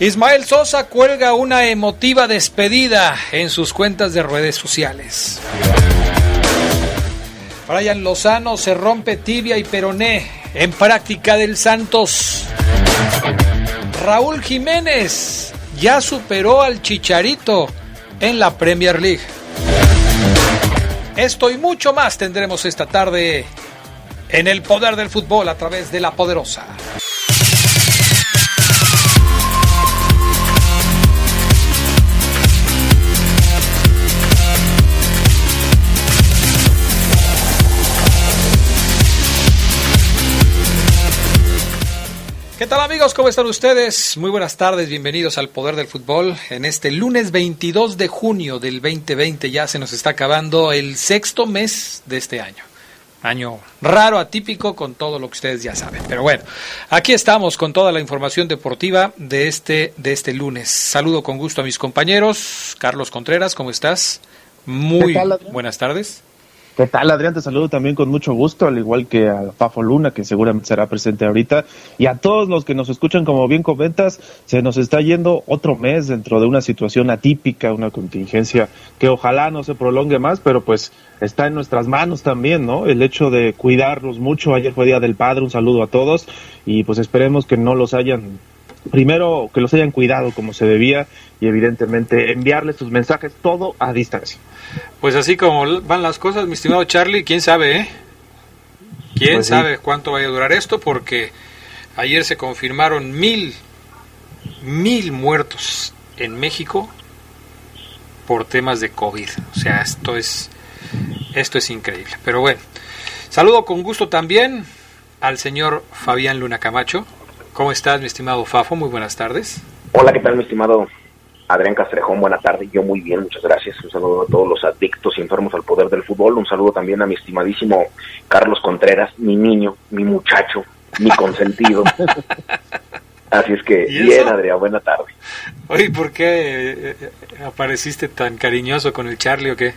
Ismael Sosa cuelga una emotiva despedida en sus cuentas de redes sociales. Brian Lozano se rompe tibia y peroné en práctica del Santos. Raúl Jiménez ya superó al Chicharito en la Premier League. Esto y mucho más tendremos esta tarde en el poder del fútbol a través de la poderosa. Tal amigos? ¿Cómo están ustedes? Muy buenas tardes, bienvenidos al Poder del Fútbol. En este lunes 22 de junio del 2020 ya se nos está acabando el sexto mes de este año. Año raro, atípico, con todo lo que ustedes ya saben. Pero bueno, aquí estamos con toda la información deportiva de este, de este lunes. Saludo con gusto a mis compañeros. Carlos Contreras, ¿cómo estás? Muy buenas tardes. ¿Qué tal, Adrián? Te saludo también con mucho gusto, al igual que a Fafo Luna, que seguramente será presente ahorita, y a todos los que nos escuchan, como bien comentas, se nos está yendo otro mes dentro de una situación atípica, una contingencia que ojalá no se prolongue más, pero pues está en nuestras manos también, ¿no? El hecho de cuidarlos mucho. Ayer fue Día del Padre, un saludo a todos, y pues esperemos que no los hayan primero que los hayan cuidado como se debía y evidentemente enviarles sus mensajes todo a distancia. Pues así como van las cosas, mi estimado Charlie, quién sabe, ¿eh? ¿Quién Pues sí. sabe cuánto vaya a durar esto? Porque ayer se confirmaron mil, mil muertos en México por temas de COVID. O sea, esto es, esto es increíble. Pero bueno, saludo con gusto también al señor Fabián Luna Camacho. ¿Cómo estás, mi estimado Fafo? Muy buenas tardes. Hola, ¿qué tal, mi estimado Adrián Castrejón? Buena tarde. Yo muy bien, muchas gracias. Un saludo a todos los adictos y enfermos al poder del fútbol. Un saludo también a mi estimadísimo Carlos Contreras, mi niño, mi muchacho, mi consentido. Así es que, ¿Y bien? Adrián, buena tarde. Oye, ¿por qué eh, eh, apareciste tan cariñoso con el Charlie o qué?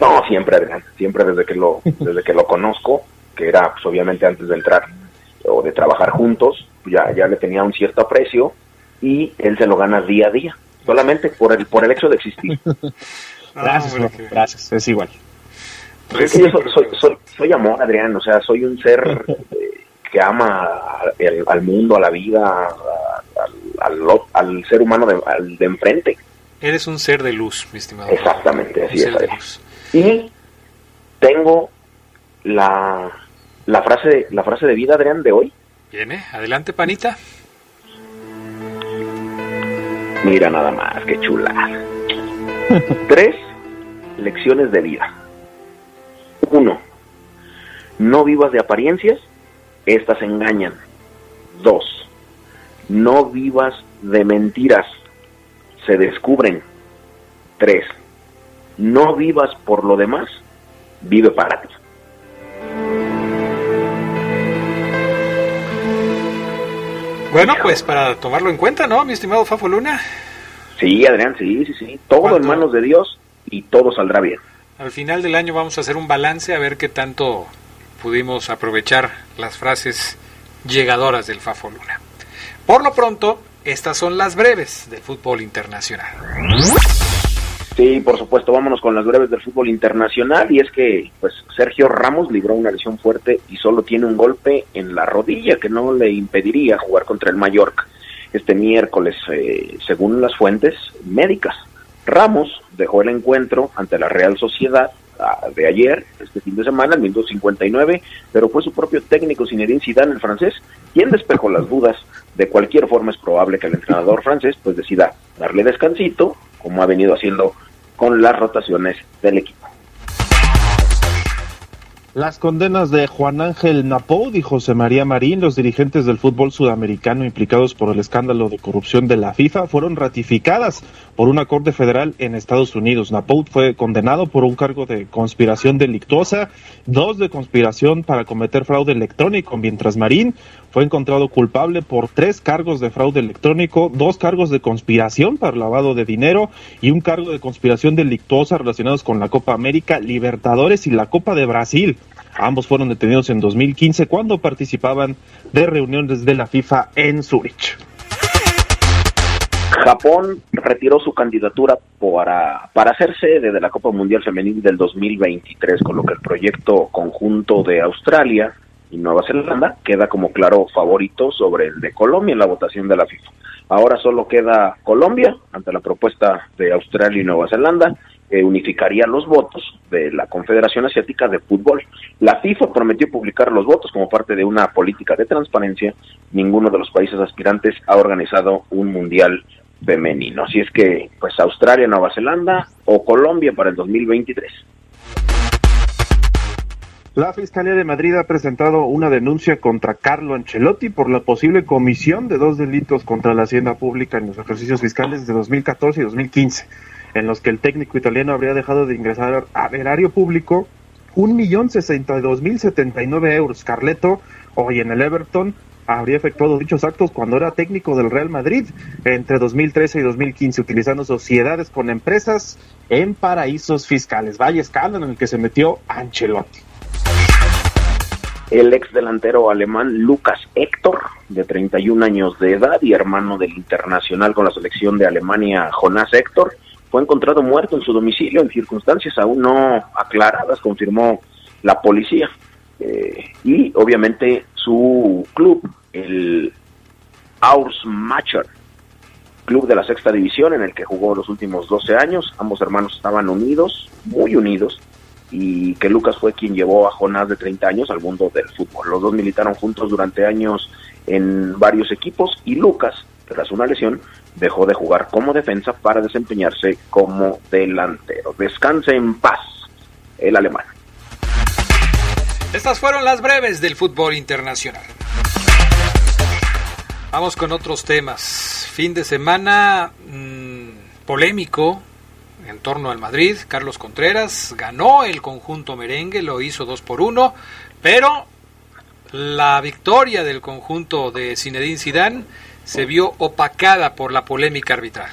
No, siempre, Adrián, siempre desde que lo, desde que lo conozco, que era pues, obviamente antes de entrar o de trabajar juntos, ya, ya le tenía un cierto aprecio y él se lo gana día a día, solamente por el, por el hecho de existir. Gracias, que- gracias, es igual. Pues es que yo soy, soy, soy, soy amor, Adrián, o sea, soy un ser eh, que ama al, al mundo, a la vida, al, al- al ser humano de, al de enfrente. Eres un ser de luz, mi estimado. Exactamente, Un así es, ser de Adrián. luz. Y tengo la, la, frase, la frase de vida, Adrián, de hoy. Viene, adelante, panita. Mira nada más, qué chula. Tres lecciones de vida. Uno, no vivas de apariencias, estas engañan. Dos, no vivas de mentiras, se descubren. Tres, no vivas por lo demás, vive para ti. Bueno, pues para tomarlo en cuenta, ¿no, mi estimado Fafo Luna? Sí, Adrián, sí, sí, sí. Todo ¿Cuánto? en manos de Dios y todo saldrá bien. Al final del año vamos a hacer un balance a ver qué tanto pudimos aprovechar las frases llegadoras del Fafo Luna. Por lo pronto, estas son las breves del fútbol internacional. Sí, por supuesto, vámonos con las breves del fútbol internacional y es que pues Sergio Ramos libró una lesión fuerte y solo tiene un golpe en la rodilla que no le impediría jugar contra el Mallorca este miércoles, eh, según las fuentes médicas. Ramos dejó el encuentro ante la Real Sociedad ah, de ayer, este fin de semana, el minuto 59, pero fue su propio técnico Zinedine Zidane, el francés, quien despejó las dudas. De cualquier forma es probable que el entrenador francés pues decida darle descansito, como ha venido haciendo con las rotaciones del equipo. Las condenas de Juan Ángel Napoud y José María Marín, los dirigentes del fútbol sudamericano implicados por el escándalo de corrupción de la FIFA, fueron ratificadas por una corte federal en Estados Unidos. Napoud fue condenado por un cargo de conspiración delictuosa, dos de conspiración para cometer fraude electrónico, mientras Marín fue encontrado culpable por tres cargos de fraude electrónico, dos cargos de conspiración para lavado de dinero y un cargo de conspiración delictuosa relacionados con la Copa América, Libertadores y la Copa de Brasil. Ambos fueron detenidos en 2015 cuando participaban de reuniones de la FIFA en Zurich. Japón retiró su candidatura para, para ser sede de la Copa Mundial Femenil del 2023, con lo que el proyecto conjunto de Australia y Nueva Zelanda queda como claro favorito sobre el de Colombia en la votación de la FIFA. Ahora solo queda Colombia ante la propuesta de Australia y Nueva Zelanda, que unificaría los votos de la Confederación Asiática de Fútbol. La FIFA prometió publicar los votos como parte de una política de transparencia. Ninguno de los países aspirantes ha organizado un mundial femenino. Así es que, pues Australia, Nueva Zelanda o Colombia para el 2023. La Fiscalía de Madrid ha presentado una denuncia contra Carlo Ancelotti por la posible comisión de dos delitos contra la hacienda pública en los ejercicios fiscales de 2014 y 2015, en los que el técnico italiano habría dejado de ingresar al erario público un millón sesenta mil setenta y nueve euros. Carleto, hoy en el Everton, habría efectuado dichos actos cuando era técnico del Real Madrid entre 2013 y 2015, utilizando sociedades con empresas en paraísos fiscales. Vaya escándalo en el que se metió Ancelotti el ex delantero alemán Lucas Héctor, de 31 años de edad y hermano del internacional con la selección de Alemania Jonás Héctor, fue encontrado muerto en su domicilio en circunstancias aún no aclaradas, confirmó la policía. Eh, y obviamente su club, el Aursmacher, club de la sexta división en el que jugó los últimos 12 años, ambos hermanos estaban unidos, muy unidos, y que Lucas fue quien llevó a Jonás de 30 años al mundo del fútbol. Los dos militaron juntos durante años en varios equipos y Lucas, tras una lesión, dejó de jugar como defensa para desempeñarse como delantero. Descanse en paz el alemán. Estas fueron las breves del fútbol internacional. Vamos con otros temas. Fin de semana mmm, polémico en torno al Madrid. Carlos Contreras ganó el conjunto merengue, lo hizo 2 por 1, pero la victoria del conjunto de Zinedine Zidane se vio opacada por la polémica arbitral.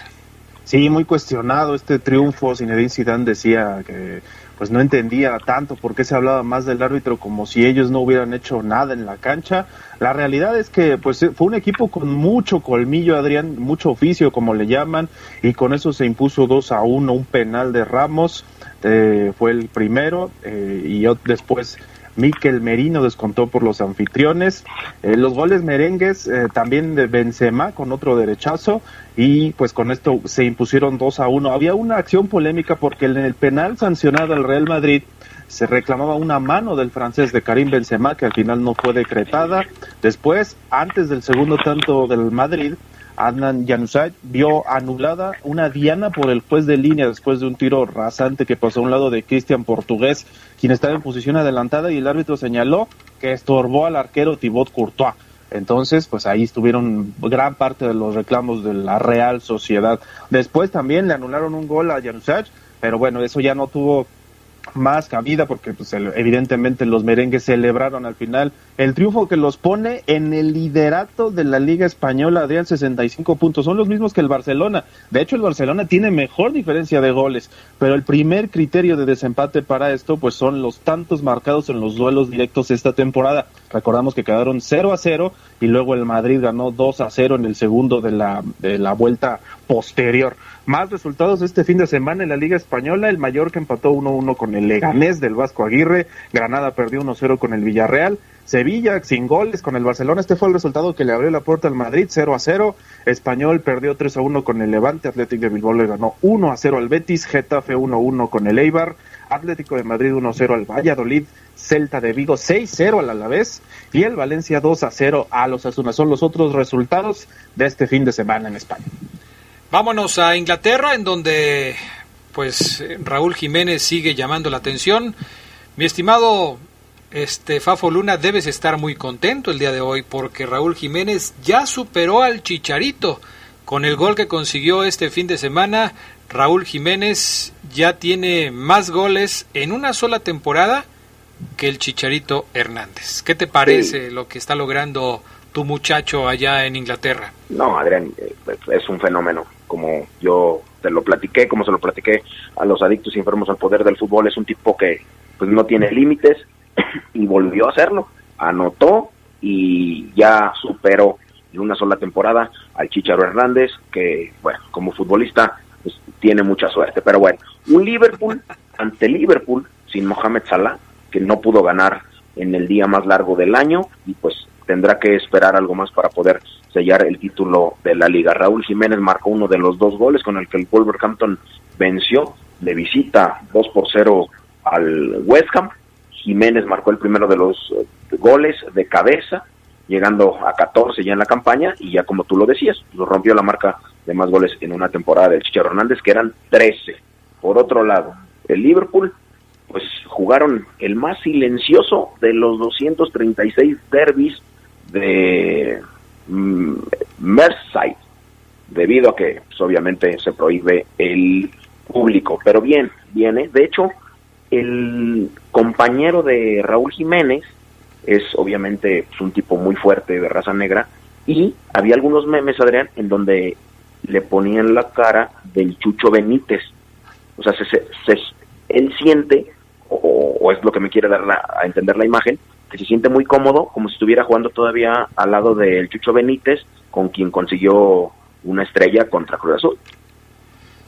Sí, muy cuestionado este triunfo. Zinedine Zidane decía que pues no entendía tanto por qué se hablaba más del árbitro como si ellos no hubieran hecho nada en la cancha. La realidad es que pues fue un equipo con mucho colmillo, Adrián, mucho oficio como le llaman, y con eso se impuso 2 a 1 un penal de Ramos, eh, fue el primero, eh, y después Miquel Merino descontó por los anfitriones. Eh, los goles merengues eh, también de Benzema con otro derechazo y pues con esto se impusieron 2 a 1. Había una acción polémica porque en el penal sancionado al Real Madrid se reclamaba una mano del francés de Karim Benzema que al final no fue decretada. Después, antes del segundo tanto del Madrid, Adnan Januzaj vio anulada una diana por el juez de línea después de un tiro rasante que pasó a un lado de Cristian Portugués, quien estaba en posición adelantada y el árbitro señaló que estorbó al arquero Thibaut Courtois. Entonces, pues ahí estuvieron gran parte de los reclamos de la Real Sociedad. Después también le anularon un gol a Januzaj, pero bueno, eso ya no tuvo más cabida porque pues, evidentemente los merengues celebraron al final el triunfo que los pone en el liderato de la Liga Española de 65 puntos. Son los mismos que el Barcelona. De hecho, el Barcelona tiene mejor diferencia de goles, pero el primer criterio de desempate para esto pues son los tantos marcados en los duelos directos esta temporada. Recordamos que quedaron 0 a 0 y luego el Madrid ganó 2 a 0 en el segundo de la, de la vuelta posterior. Más resultados este fin de semana en la Liga Española. El Mallorca empató 1-1 con el Leganés del Vasco Aguirre. Granada perdió 1-0 con el Villarreal. Sevilla sin goles con el Barcelona. Este fue el resultado que le abrió la puerta al Madrid, 0 0. Español perdió 3 1 con el Levante. Atlético de Bilbao le ganó 1 0 al Betis. Getafe 1 1 con el Eibar. Atlético de Madrid 1 0 al Valladolid. Celta de Vigo 6-0 al Alavés y el Valencia 2-0 a los Asuna. Son los otros resultados de este fin de semana en España. Vámonos a Inglaterra, en donde pues Raúl Jiménez sigue llamando la atención. Mi estimado este Fafo Luna, debes estar muy contento el día de hoy porque Raúl Jiménez ya superó al Chicharito. Con el gol que consiguió este fin de semana, Raúl Jiménez ya tiene más goles en una sola temporada que el Chicharito Hernández. ¿Qué te parece lo que está logrando tu muchacho allá en Inglaterra? No, Adrián, eh, es un fenómeno. Como yo te lo platiqué, como se lo platiqué a los adictos y enfermos al poder del fútbol, es un tipo que pues no tiene límites y volvió a hacerlo. Anotó y ya superó en una sola temporada al Chicharo Hernández, que, bueno, como futbolista pues, tiene mucha suerte. Pero bueno, un Liverpool ante Liverpool sin Mohamed Salah, que no pudo ganar en el día más largo del año y pues tendrá que esperar algo más para poder sellar el título de la liga. Raúl Jiménez marcó uno de los dos goles con el que el Wolverhampton venció de visita 2 por 0 al West Ham. Jiménez marcó el primero de los eh, goles de cabeza, llegando a 14 ya en la campaña y ya como tú lo decías, lo rompió la marca de más goles en una temporada del Chicharro Hernández, que eran 13. Por otro lado, el Liverpool pues jugaron el más silencioso de los 236 derbis de mm, Merseyside, debido a que pues, obviamente se prohíbe el público. Pero bien, viene. De hecho, el compañero de Raúl Jiménez es obviamente pues, un tipo muy fuerte de raza negra y había algunos memes, Adrián, en donde le ponían la cara del Chucho Benítez. O sea, se, se, él siente, o, es lo que me quiere dar a entender la imagen, que se siente muy cómodo, como si estuviera jugando todavía al lado del Chucho Benítez, con quien consiguió una estrella contra Cruz Azul.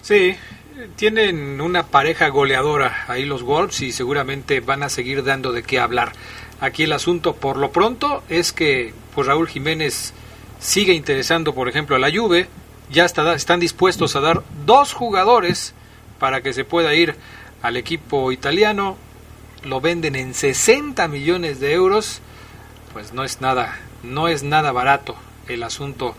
Sí, tienen una pareja goleadora ahí los Wolves y seguramente van a seguir dando de qué hablar. Aquí el asunto por lo pronto es que pues Raúl Jiménez sigue interesando, por ejemplo, a la Juve, ya está, están dispuestos a dar dos jugadores para que se pueda ir al equipo italiano, lo venden en 60 millones de euros, pues no es nada, no es nada barato el asunto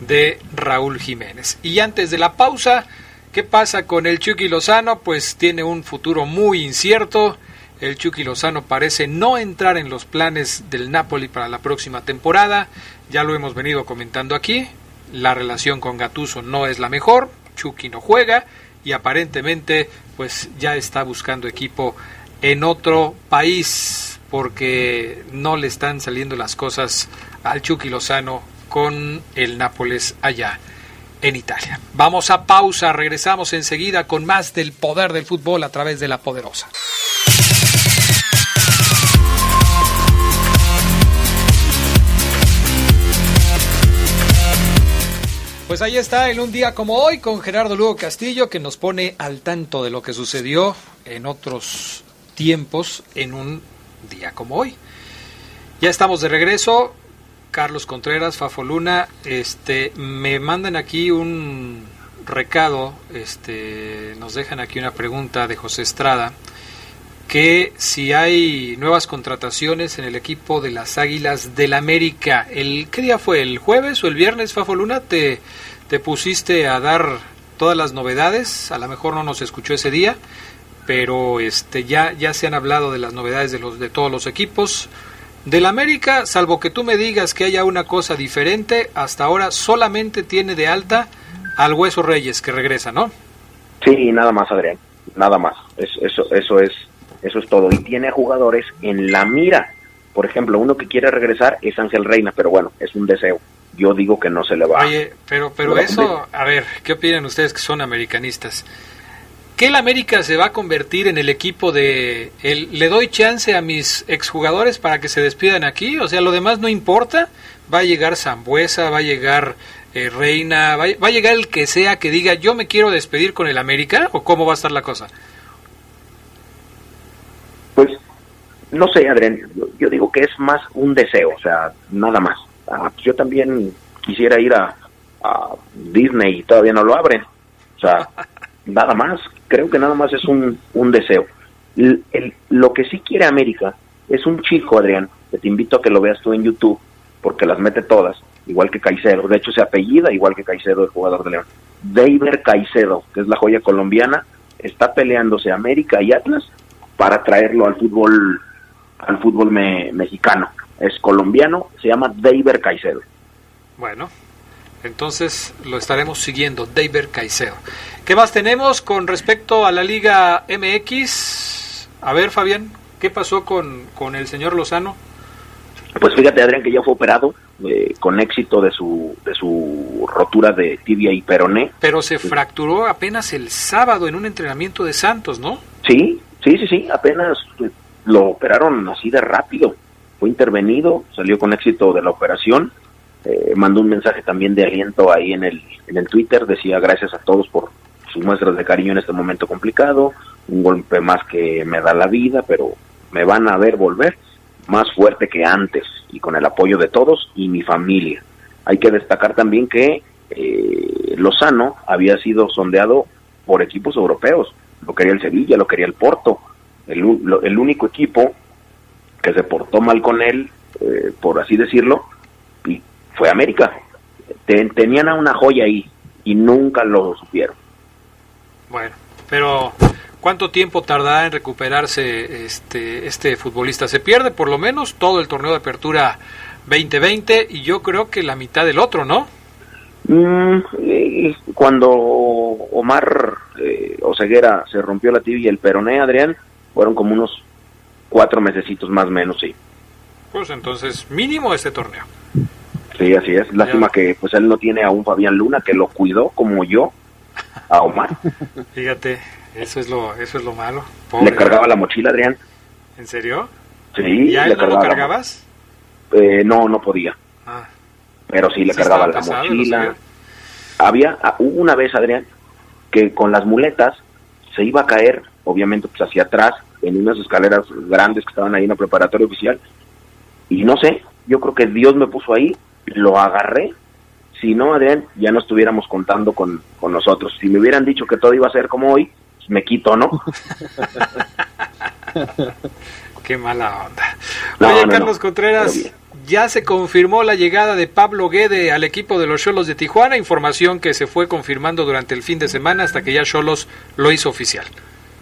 de Raúl Jiménez. Y antes de la pausa, ¿qué pasa con el Chucky Lozano? Pues tiene un futuro muy incierto. El Chucky Lozano parece no entrar en los planes del Napoli para la próxima temporada. Ya lo hemos venido comentando aquí. La relación con Gatuso no es la mejor. Chucky no juega y aparentemente pues ya está buscando equipo en otro país porque no le están saliendo las cosas al Chucky Lozano con el Nápoles allá en Italia. Vamos a pausa, regresamos enseguida con más del poder del fútbol a través de la poderosa. Pues ahí está, en un día como hoy, con Gerardo Lugo Castillo, que nos pone al tanto de lo que sucedió en otros tiempos en un día como hoy. Ya estamos de regreso. Carlos Contreras, Fafo Luna, este, me mandan aquí un recado, este, nos dejan aquí una pregunta de José Estrada, que si hay nuevas contrataciones en el equipo de las Águilas del América, el, ¿qué día fue? ¿El jueves o el viernes, Fafo Luna? ¿Te, te pusiste a dar todas las novedades? A lo mejor no nos escuchó ese día, pero este ya ya se han hablado de las novedades de los de todos los equipos del América, salvo que tú me digas que haya una cosa diferente, hasta ahora solamente tiene de alta al Hueso Reyes que regresa, ¿no? Sí, nada más, Adrián, nada más. eso eso es eso es todo y tiene jugadores en la mira. Por ejemplo, uno que quiere regresar es Ángel Reina, pero bueno, es un deseo. Yo digo que no se le va. Oye, pero pero eso, a ver, ¿qué opinan ustedes que son americanistas? ¿Que el América se va a convertir en el equipo de... El, ¿Le doy chance a mis exjugadores para que se despidan aquí? O sea, lo demás no importa. Va a llegar Zambuesa, va a llegar eh, Reina, va, va, a llegar el que sea que diga yo me quiero despedir con el América o cómo va a estar la cosa. Pues no sé, Adrián, yo, digo que es más un deseo, o sea, nada más. Ah, pues yo también quisiera ir a, a Disney y todavía no lo abren. O sea, nada más, creo que nada más es un, un deseo. El, el, lo que sí quiere América es un chico, Adrián, que te invito a que lo veas tú en YouTube, porque las mete todas, igual que Caicedo. De hecho, se apellida igual que Caicedo, el jugador de León. Deiber Caicedo, que es la joya colombiana, está peleándose América y Atlas para traerlo al fútbol al fútbol me, mexicano. Es colombiano, se llama Deiber Caicedo. Bueno, entonces lo estaremos siguiendo, David Caicedo. ¿Qué más tenemos con respecto a la Liga MX? A ver, Fabián, ¿qué pasó con, con el señor Lozano? Pues fíjate, Adrián, que ya fue operado eh, con éxito de su, de su rotura de tibia y peroné. Pero se fracturó apenas el sábado en un entrenamiento de Santos, ¿no? Sí, sí, sí, sí, apenas lo operaron así de rápido. Fue intervenido, salió con éxito de la operación. Eh, mandó un mensaje también de aliento ahí en el, en el Twitter, decía gracias a todos por sus muestras de cariño en este momento complicado, un golpe más que me da la vida, pero me van a ver volver más fuerte que antes y con el apoyo de todos y mi familia. Hay que destacar también que eh, Lozano había sido sondeado por equipos europeos, lo quería el Sevilla, lo quería el Porto, el, el único equipo que se portó mal con él, eh, por así decirlo, y fue América. tenían a una joya ahí y nunca lo supieron. Bueno, pero ¿cuánto tiempo tardará en recuperarse este, este futbolista? Se pierde por lo menos todo el torneo de apertura 2020 y yo creo que la mitad del otro, ¿no? Mm, cuando Omar eh, Oseguera se rompió la tibia y el peroné, Adrián, fueron como unos cuatro mesecitos más o menos, sí. Pues entonces, mínimo este torneo. Sí, así es. Lástima que pues él no tiene a un Fabián Luna que lo cuidó como yo a Omar. Fíjate, eso es lo, eso es lo malo. le cargaba la mochila, Adrián. ¿En serio? Sí. ¿Y a él no lo cargabas? Eh, no, no podía. Ah. Pero sí le cargaba la mochila. Había, ah, hubo una vez, Adrián, que con las muletas se iba a caer, obviamente pues hacia atrás, en unas escaleras grandes que estaban ahí en la preparatoria oficial. Y no sé, yo creo que Dios me puso ahí lo agarré. Si no, Adrián, ya no estuviéramos contando con, nosotros. Si me hubieran dicho que todo iba a ser como hoy, pues me quito, ¿no? Qué mala onda. Oye, Carlos Contreras, ya se confirmó la llegada de Pablo Guede al equipo de los Cholos de Tijuana, información que se fue confirmando durante el fin de semana hasta que ya Cholos lo hizo oficial.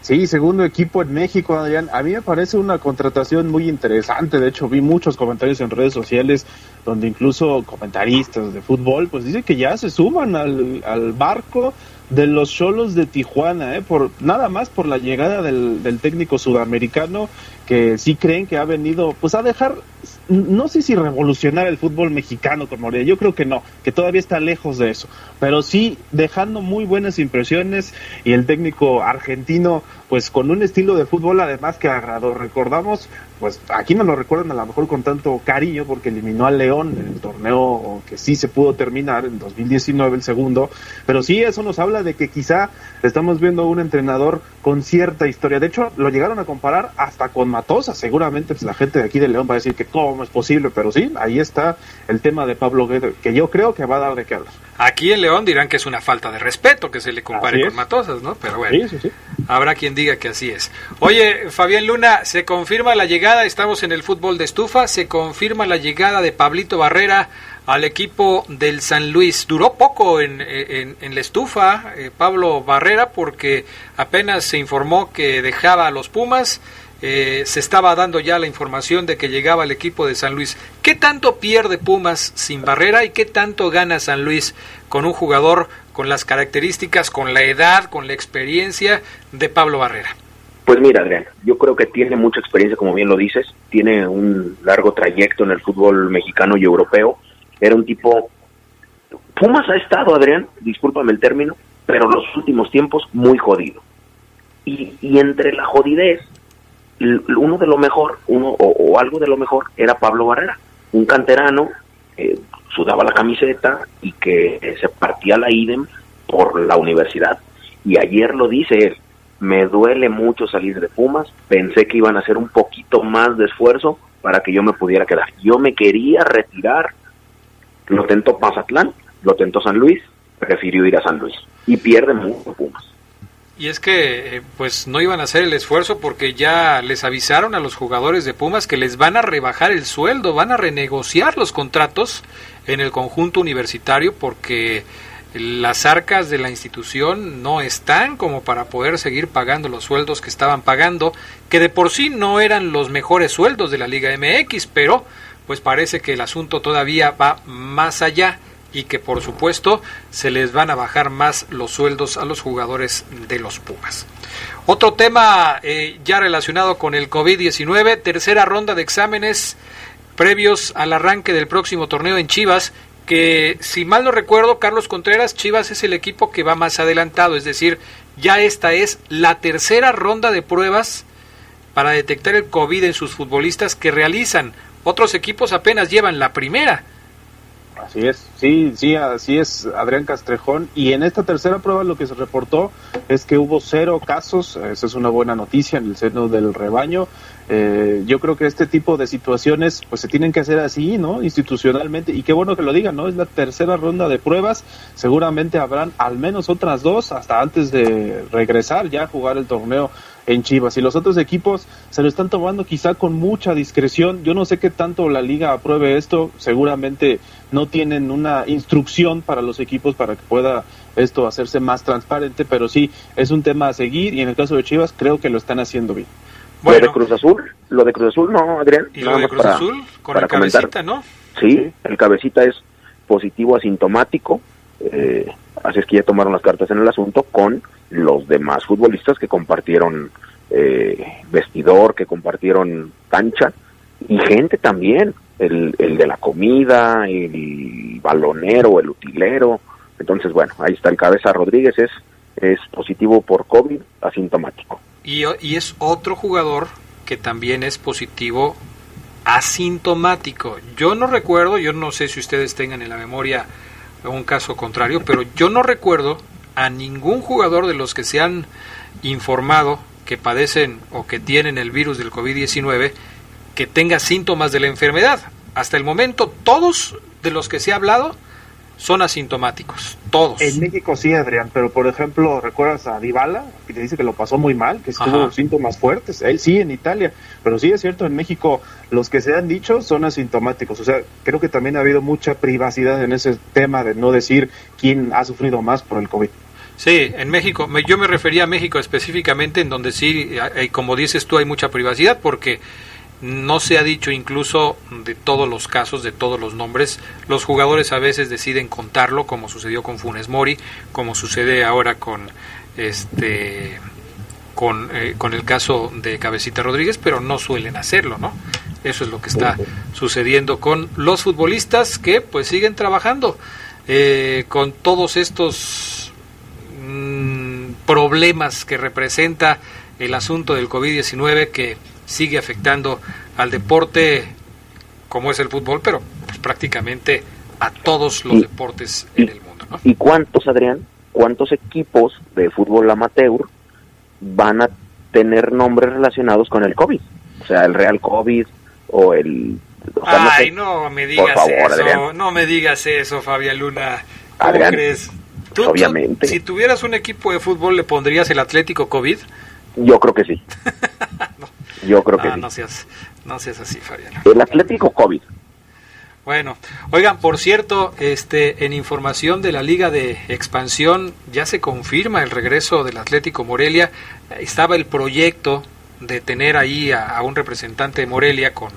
Sí, segundo equipo en México, Adrián. A mí me parece una contratación muy interesante. De hecho, vi muchos comentarios en redes sociales donde incluso comentaristas de fútbol pues dicen que ya se suman al, al barco de los Cholos de Tijuana, ¿eh? por nada más por la llegada del, técnico sudamericano que sí creen que ha venido pues a dejar no sé si revolucionar el fútbol mexicano con Morelia, yo creo que no, que todavía está lejos de eso, pero sí dejando muy buenas impresiones y el técnico argentino pues con un estilo de fútbol además que agradó, recordamos, pues aquí no lo recuerdan a lo mejor con tanto cariño porque eliminó al León en el torneo que sí se pudo terminar en 2019 el segundo, pero sí eso nos habla de que quizá estamos viendo un entrenador con cierta historia, de hecho lo llegaron a comparar hasta con Matosa, seguramente pues la gente de aquí de León va a decir que cómo es posible, pero sí, ahí está el tema de Pablo Guedes, que yo creo que va a dar de qué hablar. Aquí en León dirán que es una falta de respeto que se le compare con Matosas, ¿no? Pero bueno, habrá quien diga que así es. Oye, Fabián Luna, se confirma la llegada, estamos en el fútbol de estufa, se confirma la llegada de Pablito Barrera al equipo del San Luis. Duró poco en, en, la estufa eh, Pablo Barrera porque apenas se informó que dejaba a los Pumas eh, se estaba dando ya la información de que llegaba el equipo de San Luis. ¿Qué tanto pierde Pumas sin barrera y qué tanto gana San Luis con un jugador con las características, con la edad, con la experiencia de Pablo Barrera? Pues mira, Adrián, yo creo que tiene mucha experiencia, como bien lo dices, tiene un largo trayecto en el fútbol mexicano y europeo. Era un tipo... Pumas ha estado, Adrián, discúlpame el término, pero los últimos tiempos muy jodido Y, y entre la jodidez, uno de lo mejor, uno o, algo de lo mejor, era Pablo Barrera, un canterano, eh, sudaba la camiseta y que se partía la idem por la universidad. Y ayer lo dice él, me duele mucho salir de Pumas, pensé que iban a hacer un poquito más de esfuerzo para que yo me pudiera quedar. Yo me quería retirar, lo tentó Mazatlán, lo tentó San Luis, prefirió ir a San Luis y pierde mucho Pumas. Y es que eh, pues no iban a hacer el esfuerzo porque ya les avisaron a los jugadores de Pumas que les van a rebajar el sueldo, van a renegociar los contratos en el conjunto universitario porque las arcas de la institución no están como para poder seguir pagando los sueldos que estaban pagando, que de por sí no eran los mejores sueldos de la Liga MX, pero pues parece que el asunto todavía va más allá y que por supuesto se les van a bajar más los sueldos a los jugadores de los Pumas. Otro tema eh, ya relacionado con el COVID-19, tercera ronda de exámenes previos al arranque del próximo torneo en Chivas que si mal no recuerdo, Carlos Contreras, Chivas es el equipo que va más adelantado, es decir, ya esta es la tercera ronda de pruebas para detectar el COVID en sus futbolistas que realizan. Otros equipos apenas llevan la primera. Así es, sí, sí, así es, Adrián Castrejón. Y en esta tercera prueba lo que se reportó es que hubo cero casos, esa es una buena noticia en el seno del rebaño. Eh, yo creo que este tipo de situaciones pues se tienen que hacer así, ¿no? Institucionalmente. Y qué bueno que lo digan, ¿no? Es la tercera ronda de pruebas. Seguramente habrán al menos otras dos hasta antes de regresar ya a jugar el torneo en Chivas. Y los otros equipos se lo están tomando quizá con mucha discreción. Yo no sé qué tanto la liga apruebe esto. Seguramente no tienen una instrucción para los equipos para que pueda esto hacerse más transparente, pero sí es un tema a seguir y en el caso de Chivas creo que lo están haciendo bien. Lo de Cruz Azul, lo de Cruz Azul, no, Adrián. ¿Y lo de Cruz Azul? Con el cabecita, ¿no? Sí, el cabecita es positivo asintomático, eh, así es que ya tomaron las cartas en el asunto con los demás futbolistas que compartieron eh, vestidor, que compartieron cancha y gente también, el, el de la comida, el balonero, el utilero. Entonces, bueno, ahí está el cabeza Rodríguez, es, es positivo por COVID asintomático. Y, es otro jugador que también es positivo asintomático. Yo no recuerdo, yo no sé si ustedes tengan en la memoria un caso contrario, pero yo no recuerdo a ningún jugador de los que se han informado que padecen o que tienen el virus del COVID-19 que tenga síntomas de la enfermedad. Hasta el momento, todos de los que se ha hablado son asintomáticos, todos. En México sí, Adrián, pero por ejemplo, ¿recuerdas a Dybala? Que te dice que lo pasó muy mal, que tuvo síntomas fuertes. Él sí, en Italia, pero sí es cierto, en México los que se han dicho son asintomáticos. O sea, creo que también ha habido mucha privacidad en ese tema de no decir quién ha sufrido más por el COVID. Sí, en México, yo me refería a México específicamente, en donde sí, como dices tú, hay mucha privacidad, porque no se ha dicho incluso de todos los casos, de todos los nombres. Los jugadores a veces deciden contarlo, como sucedió con Funes Mori, como sucede ahora con este con, eh, con el caso de Cabecita Rodríguez, pero no suelen hacerlo, ¿no? Eso es lo que está sucediendo con los futbolistas que pues siguen trabajando eh, con todos estos mm, problemas que representa el asunto del COVID-19 que sigue afectando al deporte como es el fútbol, pero pues, prácticamente a todos los deportes en el mundo. ¿Y cuántos, Adrián, cuántos equipos de fútbol amateur van a tener nombres relacionados con el COVID? O sea, el Real COVID o el... Ay, no, me digas eso, no me digas eso, Fabián Luna. ¿Cómo crees? obviamente. si tuvieras un equipo de fútbol, ¿le pondrías el Atlético COVID? Yo creo que sí. Yo creo que ah, sí. No seas, no seas así, Fabián. El Atlético COVID. Bueno, oigan, por cierto, este, en información de la Liga de Expansión ya se confirma el regreso del Atlético Morelia. Estaba el proyecto de tener ahí a, un representante de Morelia con,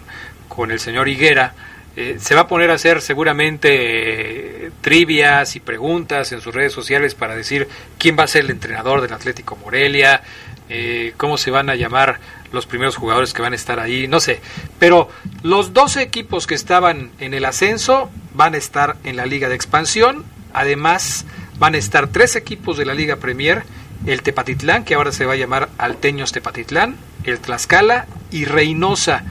con el señor Higuera. Eh, se va a poner a hacer seguramente eh, trivias y preguntas en sus redes sociales para decir quién va a ser el entrenador del Atlético Morelia, eh, cómo se van a llamar los primeros jugadores que van a estar ahí, no sé. Pero los 12 equipos que estaban en el ascenso van a estar en la Liga de Expansión. Además, van a estar tres equipos de la Liga Premier el Tepatitlán, que ahora se va a llamar Alteños Tepatitlán, el Tlaxcala y Reynosa.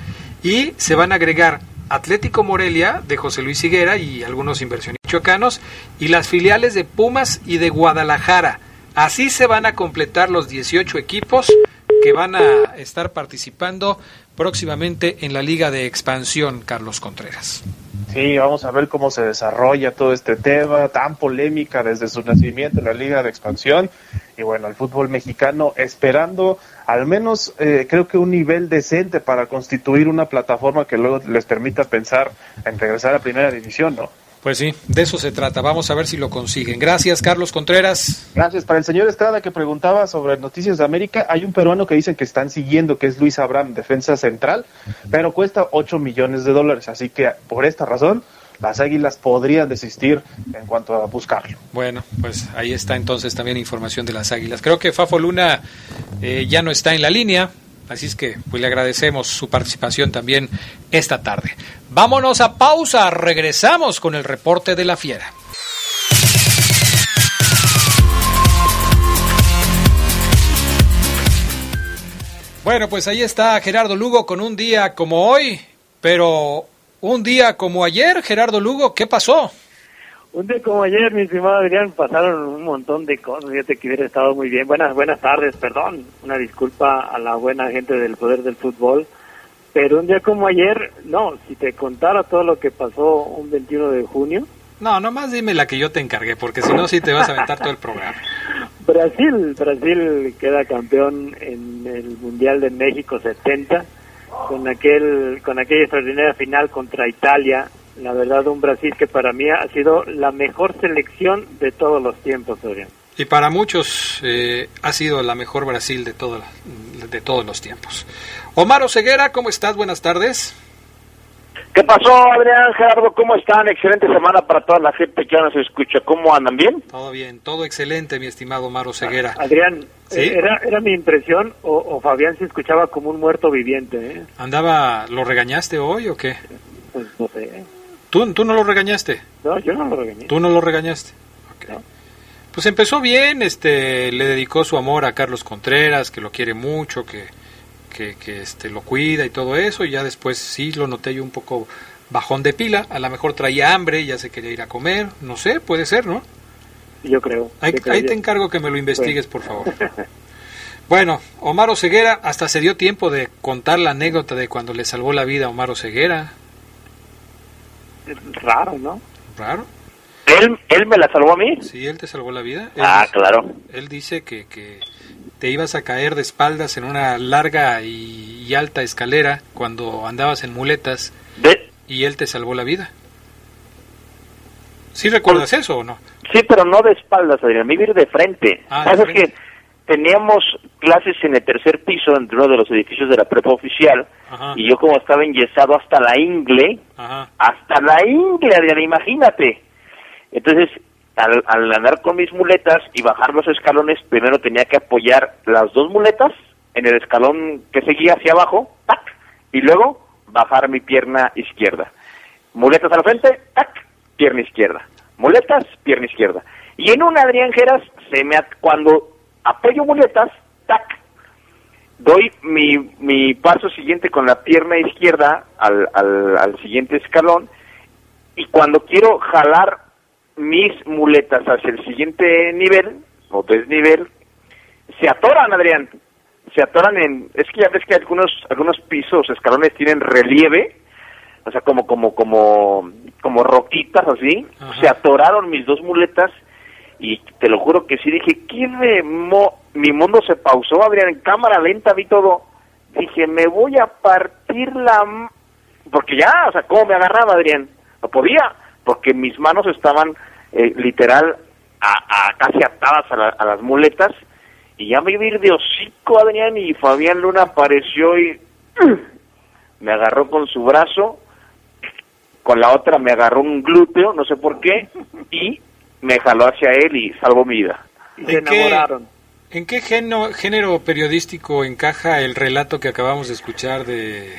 Y se van a agregar Atlético Morelia de José Luis Higuera y algunos inversionistas chocanos y las filiales de Pumas y de Guadalajara. Así se van a completar los 18 equipos que van a estar participando próximamente en la Liga de Expansión, Carlos Contreras. Sí, vamos a ver cómo se desarrolla todo este tema tan polémica desde su nacimiento en la Liga de Expansión. Y bueno, el fútbol mexicano esperando al menos eh, creo que un nivel decente para constituir una plataforma que luego les permita pensar en regresar a Primera División, ¿no? Pues sí, de eso se trata. Vamos a ver si lo consiguen. Gracias, Carlos Contreras. Gracias. Para el señor Estrada que preguntaba sobre Noticias de América, hay un peruano que dicen que están siguiendo, que es Luis Abraham, defensa central, pero cuesta 8 millones de dólares. Así que por esta razón, las Águilas podrían desistir en cuanto a buscarlo. Bueno, pues ahí está entonces también información de las Águilas. Creo que Fafo Luna eh, ya no está en la línea. Así es que pues le agradecemos su participación también esta tarde. Vámonos a pausa, regresamos con el reporte de la fiera. Bueno, pues ahí está Gerardo Lugo con un día como hoy, pero un día como ayer, Gerardo Lugo, ¿qué pasó? Un día como ayer, mi estimado Adrián, pasaron un montón de cosas. Fíjate que hubiera estado muy bien. Buenas, buenas tardes, perdón. Una disculpa a la buena gente del poder del fútbol. Pero un día como ayer, no, si te contara todo lo que pasó un 21 de junio. No, nomás dime la que yo te encargué, porque si no, sí te vas a aventar todo el programa. Brasil, Brasil queda campeón en el Mundial de México 70 con aquel con aquella extraordinaria final contra Italia la verdad, un Brasil que para mí ha sido la mejor selección de todos los tiempos, Adrián. Y para muchos eh, ha sido la mejor Brasil de, todo, de todos los tiempos. Omar Oseguera, ¿cómo estás? Buenas tardes. ¿Qué pasó, Adrián, Gerardo? ¿Cómo están? Excelente semana para toda la gente que nos escucha. ¿Cómo andan? ¿Bien? Todo bien, todo excelente, mi estimado Omar Oseguera. Adrián, eh, ¿era, ¿era mi impresión o, Fabián se escuchaba como un muerto viviente? ¿eh? ¿Andaba, lo regañaste hoy o qué? Pues no sé. ¿Tú, no lo regañaste? No, yo no lo regañé. ¿Tú no lo regañaste? Pues empezó bien, este, le dedicó su amor a Carlos Contreras, que lo quiere mucho, que, que, este, lo cuida y todo eso, y ya después sí lo noté yo un poco bajón de pila, a lo mejor traía hambre, ya se quería ir a comer, no sé, puede ser, ¿no? Yo creo. Ahí, te encargo que me lo investigues, por favor. bueno, Omar Ceguera hasta se dio tiempo de contar la anécdota de cuando le salvó la vida a Omar Ceguera raro, ¿no? Raro. ¿Él, ¿Él me la salvó a mí? Sí, él te salvó la vida. ah, claro. Él dice que, que te ibas a caer de espaldas en una larga y, alta escalera cuando andabas en muletas y él te salvó la vida. ¿Sí recuerdas eso o no? Sí, pero no de espaldas, Adrián, vivir de frente. Ah, de que teníamos clases en el tercer piso, en uno de los edificios de la prepa oficial, y yo como estaba enyesado hasta la ingle, hasta la ingle, imagínate. Entonces, al, andar con mis muletas y bajar los escalones, primero tenía que apoyar las dos muletas en el escalón que seguía hacia abajo, tac, y luego bajar mi pierna izquierda. Muletas a la frente, tac, pierna izquierda. Muletas, pierna izquierda. Y en una Adrián Geras, se me cuando apoyo muletas, tac, doy mi, mi paso siguiente con la pierna izquierda al, al, al siguiente escalón y cuando quiero jalar mis muletas hacia el siguiente nivel o desnivel, se atoran, Adrián. Se atoran en... Es que ya ves que algunos, algunos pisos, escalones tienen relieve, o sea, como, como, como, como roquitas así. Se atoraron mis dos muletas y te lo juro que sí dije, ¿quién me mi mundo se pausó, Adrián, en cámara lenta vi todo. Dije, me voy a partir la... Porque ya, o sea, ¿cómo me agarraba, Adrián? No podía, porque mis manos estaban eh, literal a, casi atadas a, las muletas y ya me iba a ir de hocico, Adrián, y Fabián Luna apareció y me agarró con su brazo, con la otra me agarró un glúteo, no sé por qué, y me jaló hacia él y salvó mi vida. Y se enamoraron. ¿En qué género, periodístico encaja el relato que acabamos de escuchar de,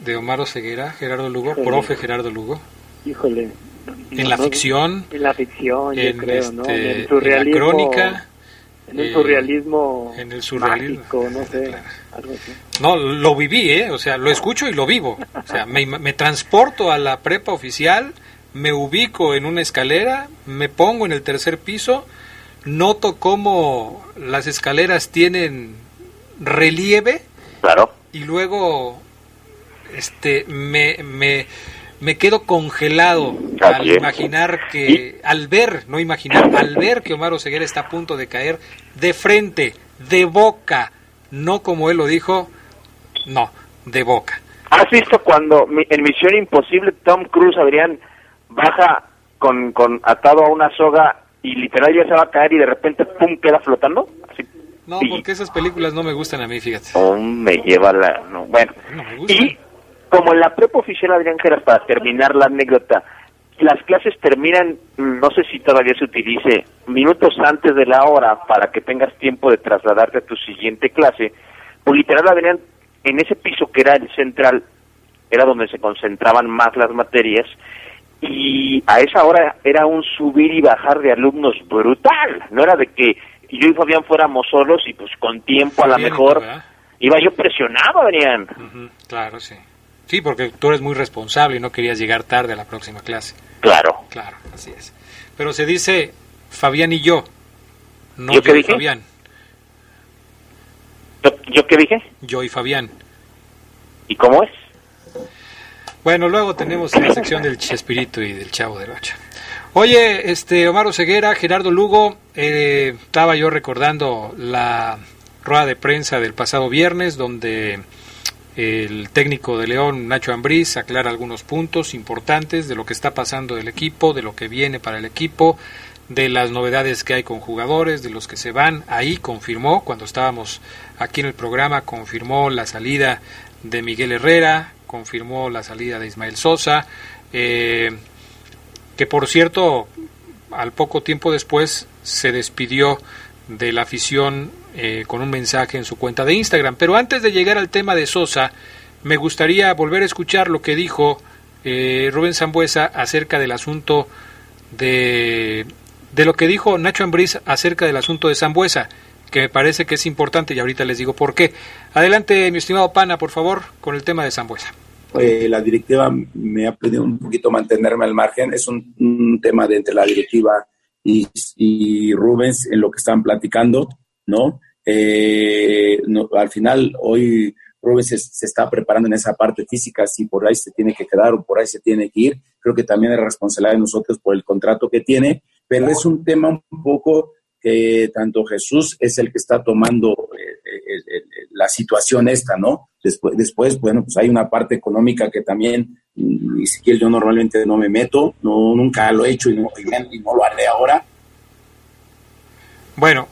de Omar Ceguera, Gerardo Lugo, profe Gerardo Lugo? Híjole. ¿En la ficción? En la ficción, yo creo, ¿no? Este, en, su la crónica. en el surrealismo en el surrealismo mágico, no sé, algo así. No, lo viví, ¿eh? O sea, lo escucho y lo vivo. O sea, me, me transporto a la prepa oficial, me ubico en una escalera, me pongo en el tercer piso, noto cómo las escaleras tienen relieve. Claro. Y luego este me, me, me quedo congelado al imaginar que, al ver, no imaginar, al ver que Omar Oseguera está a punto de caer de frente, de boca, no como él lo dijo, no, de boca. ¿Has visto cuando en Misión Imposible Tom Cruise, Adrián, baja con, con atado a una soga y literal ya se va a caer y de repente pum queda flotando? No, porque esas películas no me gustan a mí, fíjate. Oh, me lleva la... No, bueno, y como en la prepa oficial Adrián Geras, para terminar la anécdota, las clases terminan, no sé si todavía se utilice, minutos antes de la hora para que tengas tiempo de trasladarte a tu siguiente clase, pues literal Adrián, en ese piso que era el central, era donde se concentraban más las materias, y a esa hora era un subir y bajar de alumnos brutal, no era de que yo y Fabián fuéramos solos y pues con tiempo a lo mejor iba yo presionado, Adrián. claro, sí. Sí, porque tú eres muy responsable y no querías llegar tarde a la próxima clase. Claro. Claro, así es. Pero se dice Fabián y yo, no yo, y Fabián. ¿Yo, qué dije? Yo y Fabián. ¿Y cómo es? Bueno, luego tenemos la sección del Chespirito y del Chavo de Rocha. Oye, este Omar Oseguera, Gerardo Lugo, eh, estaba yo recordando la rueda de prensa del pasado viernes donde el técnico de León, Nacho Ambriz, aclara algunos puntos importantes de lo que está pasando del equipo, de lo que viene para el equipo, de las novedades que hay con jugadores, de los que se van. Ahí confirmó, cuando estábamos aquí en el programa, confirmó la salida de Miguel Herrera, confirmó la salida de Ismael Sosa, eh, que por cierto, al poco tiempo después se despidió de la afición eh, con un mensaje en su cuenta de Instagram. Pero antes de llegar al tema de Sosa, me gustaría volver a escuchar lo que dijo eh, Rubén Zambuesa acerca del asunto de, de lo que dijo Nacho Ambriz acerca del asunto de Zambuesa, que me parece que es importante y ahorita les digo por qué. Adelante, mi estimado Pana, por favor, con el tema de Zambuesa. Eh, la directiva me ha pedido un poquito mantenerme al margen. Es un, tema de entre la directiva y, Rubens en lo que están platicando, ¿no? Eh, al final, hoy Rubens se, está preparando en esa parte física, si por ahí se tiene que quedar o por ahí se tiene que ir. Creo que también es responsabilidad de nosotros por el contrato que tiene, pero es un tema un poco que tanto Jesús es el que está tomando eh, eh, la situación esta, ¿no? Después, después, bueno, pues hay una parte económica que también, ni siquiera yo normalmente no me meto, no, nunca lo he hecho y no, lo haré ahora. Bueno,